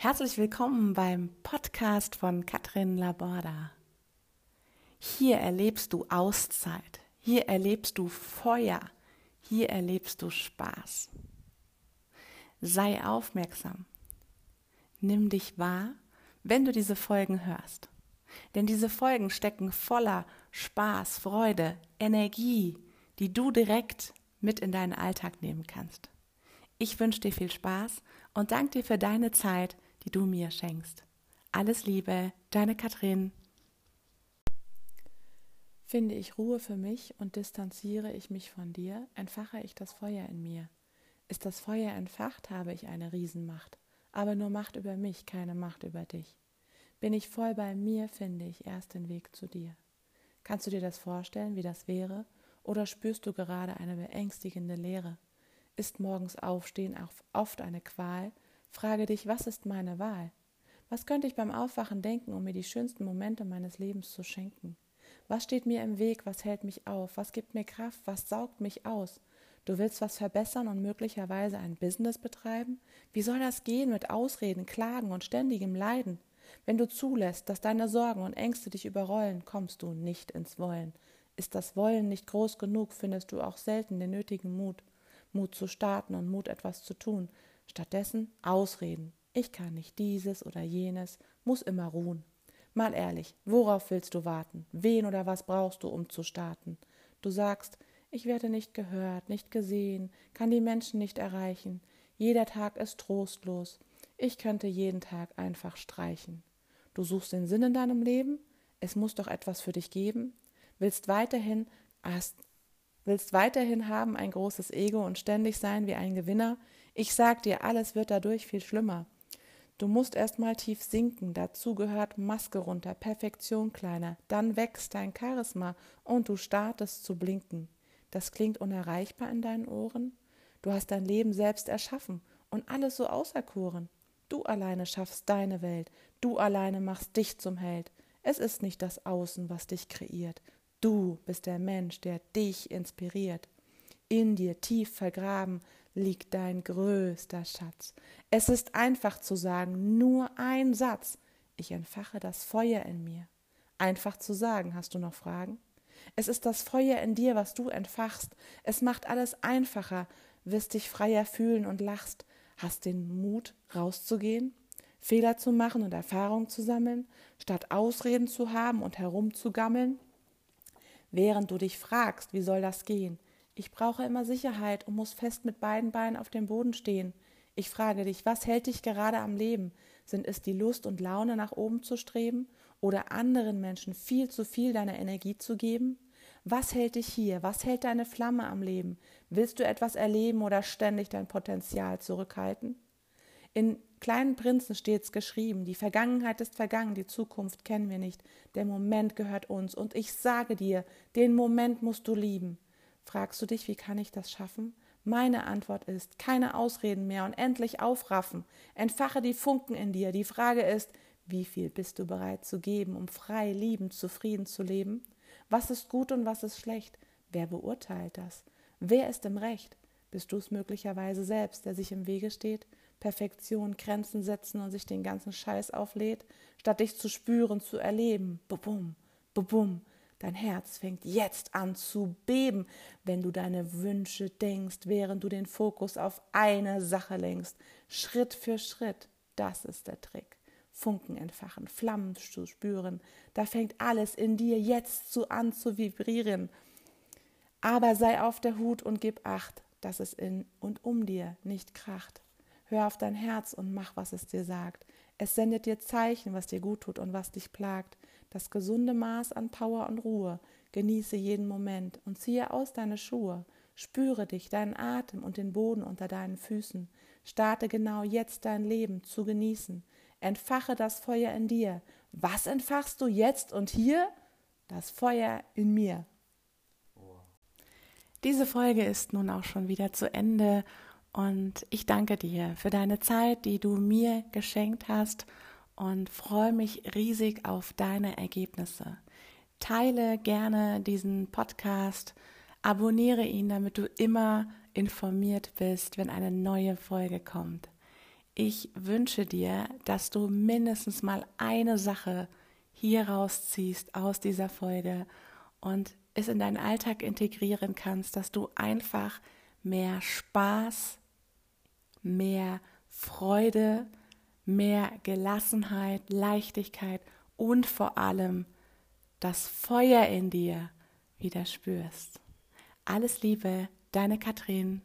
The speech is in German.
Herzlich willkommen beim Podcast von Katrin Laborda. Hier erlebst du Auszeit, hier erlebst du Feuer, hier erlebst du Spaß. Sei aufmerksam. Nimm dich wahr, wenn du diese Folgen hörst. Denn diese Folgen stecken voller Spaß, Freude, Energie, die du direkt mit in deinen Alltag nehmen kannst. Ich wünsche dir viel Spaß und danke dir für deine Zeit, die du mir schenkst. Alles Liebe, deine Katrin. Finde ich Ruhe für mich und distanziere ich mich von dir, entfache ich das Feuer in mir. Ist das Feuer entfacht, habe ich eine Riesenmacht, aber nur Macht über mich, keine Macht über dich. Bin ich voll bei mir, finde ich erst den Weg zu dir. Kannst du dir das vorstellen, wie das wäre, oder spürst du gerade eine beängstigende Leere? Ist morgens Aufstehen auch oft eine Qual, Frage dich, was ist meine Wahl? Was könnte ich beim Aufwachen denken, um mir die schönsten Momente meines Lebens zu schenken? Was steht mir im Weg, was hält mich auf, was gibt mir Kraft, was saugt mich aus? Du willst was verbessern und möglicherweise ein Business betreiben? Wie soll das gehen mit Ausreden, Klagen und ständigem Leiden? Wenn du zulässt, dass deine Sorgen und Ängste dich überrollen, kommst du nicht ins Wollen. Ist das Wollen nicht groß genug, findest du auch selten den nötigen Mut. Mut zu starten und Mut etwas zu tun, Stattdessen Ausreden. Ich kann nicht dieses oder jenes, muss immer ruhen. Mal ehrlich, worauf willst du warten? Wen oder was brauchst du, um zu starten? Du sagst, ich werde nicht gehört, nicht gesehen, kann die Menschen nicht erreichen. Jeder Tag ist trostlos. Ich könnte jeden Tag einfach streichen. Du suchst den Sinn in deinem Leben? Es muss doch etwas für dich geben? Willst weiterhin, hast, willst weiterhin haben ein großes Ego und ständig sein wie ein Gewinner? Ich sag dir, alles wird dadurch viel schlimmer. Du musst erst mal tief sinken, dazu gehört Maske runter, Perfektion kleiner, dann wächst dein Charisma und du startest zu blinken. Das klingt unerreichbar in deinen Ohren? Du hast dein Leben selbst erschaffen und alles so auserkoren. Du alleine schaffst deine Welt, du alleine machst dich zum Held. Es ist nicht das Außen, was dich kreiert. Du bist der Mensch, der dich inspiriert. In dir tief vergraben liegt dein größter Schatz. Es ist einfach zu sagen, nur ein Satz. Ich entfache das Feuer in mir. Einfach zu sagen, hast du noch Fragen? Es ist das Feuer in dir, was du entfachst. Es macht alles einfacher, wirst dich freier fühlen und lachst. Hast den Mut, rauszugehen, Fehler zu machen und Erfahrung zu sammeln, statt Ausreden zu haben und herumzugammeln? Während du dich fragst, wie soll das gehen, ich brauche immer Sicherheit und muss fest mit beiden Beinen auf dem Boden stehen. Ich frage dich, was hält dich gerade am Leben? Sind es die Lust und Laune, nach oben zu streben oder anderen Menschen viel zu viel deiner Energie zu geben? Was hält dich hier? Was hält deine Flamme am Leben? Willst du etwas erleben oder ständig dein Potenzial zurückhalten? In Kleinen Prinzen steht's geschrieben, die Vergangenheit ist vergangen, die Zukunft kennen wir nicht, der Moment gehört uns, und ich sage dir, den Moment musst du lieben. Fragst du dich, wie kann ich das schaffen? Meine Antwort ist, keine Ausreden mehr und endlich aufraffen. Entfache die Funken in dir. Die Frage ist, wie viel bist du bereit zu geben, um frei, liebend, zufrieden zu leben? Was ist gut und was ist schlecht? Wer beurteilt das? Wer ist im Recht? Bist du es möglicherweise selbst, der sich im Wege steht? Perfektion, Grenzen setzen und sich den ganzen Scheiß auflädt, statt dich zu spüren, zu erleben. Bubum, bubum, Dein Herz fängt jetzt an zu beben, wenn du deine Wünsche denkst, während du den Fokus auf eine Sache lenkst. Schritt für Schritt. Das ist der Trick. Funken entfachen, Flammen zu spüren. Da fängt alles in dir jetzt zu an zu vibrieren. Aber sei auf der Hut und gib Acht, dass es in und um dir nicht kracht. Hör auf dein Herz und mach, was es dir sagt. Es sendet dir Zeichen, was dir gut tut und was dich plagt das gesunde Maß an Power und Ruhe. Genieße jeden Moment und ziehe aus deine Schuhe. Spüre dich, deinen Atem und den Boden unter deinen Füßen. Starte genau jetzt dein Leben zu genießen. Entfache das Feuer in dir. Was entfachst du jetzt und hier? Das Feuer in mir. Diese Folge ist nun auch schon wieder zu Ende und ich danke dir für deine Zeit, die du mir geschenkt hast und freue mich riesig auf deine Ergebnisse. Teile gerne diesen Podcast, abonniere ihn, damit du immer informiert bist, wenn eine neue Folge kommt. ich wünsche dir, dass du mindestens mal eine Sache hier rausziehst aus dieser Folge und es in deinen Alltag integrieren kannst, dass du einfach mehr Spaß, mehr Freude, mehr Gelassenheit, Leichtigkeit und vor allem das Feuer in dir wieder spürst. Alles Liebe, deine Katrin.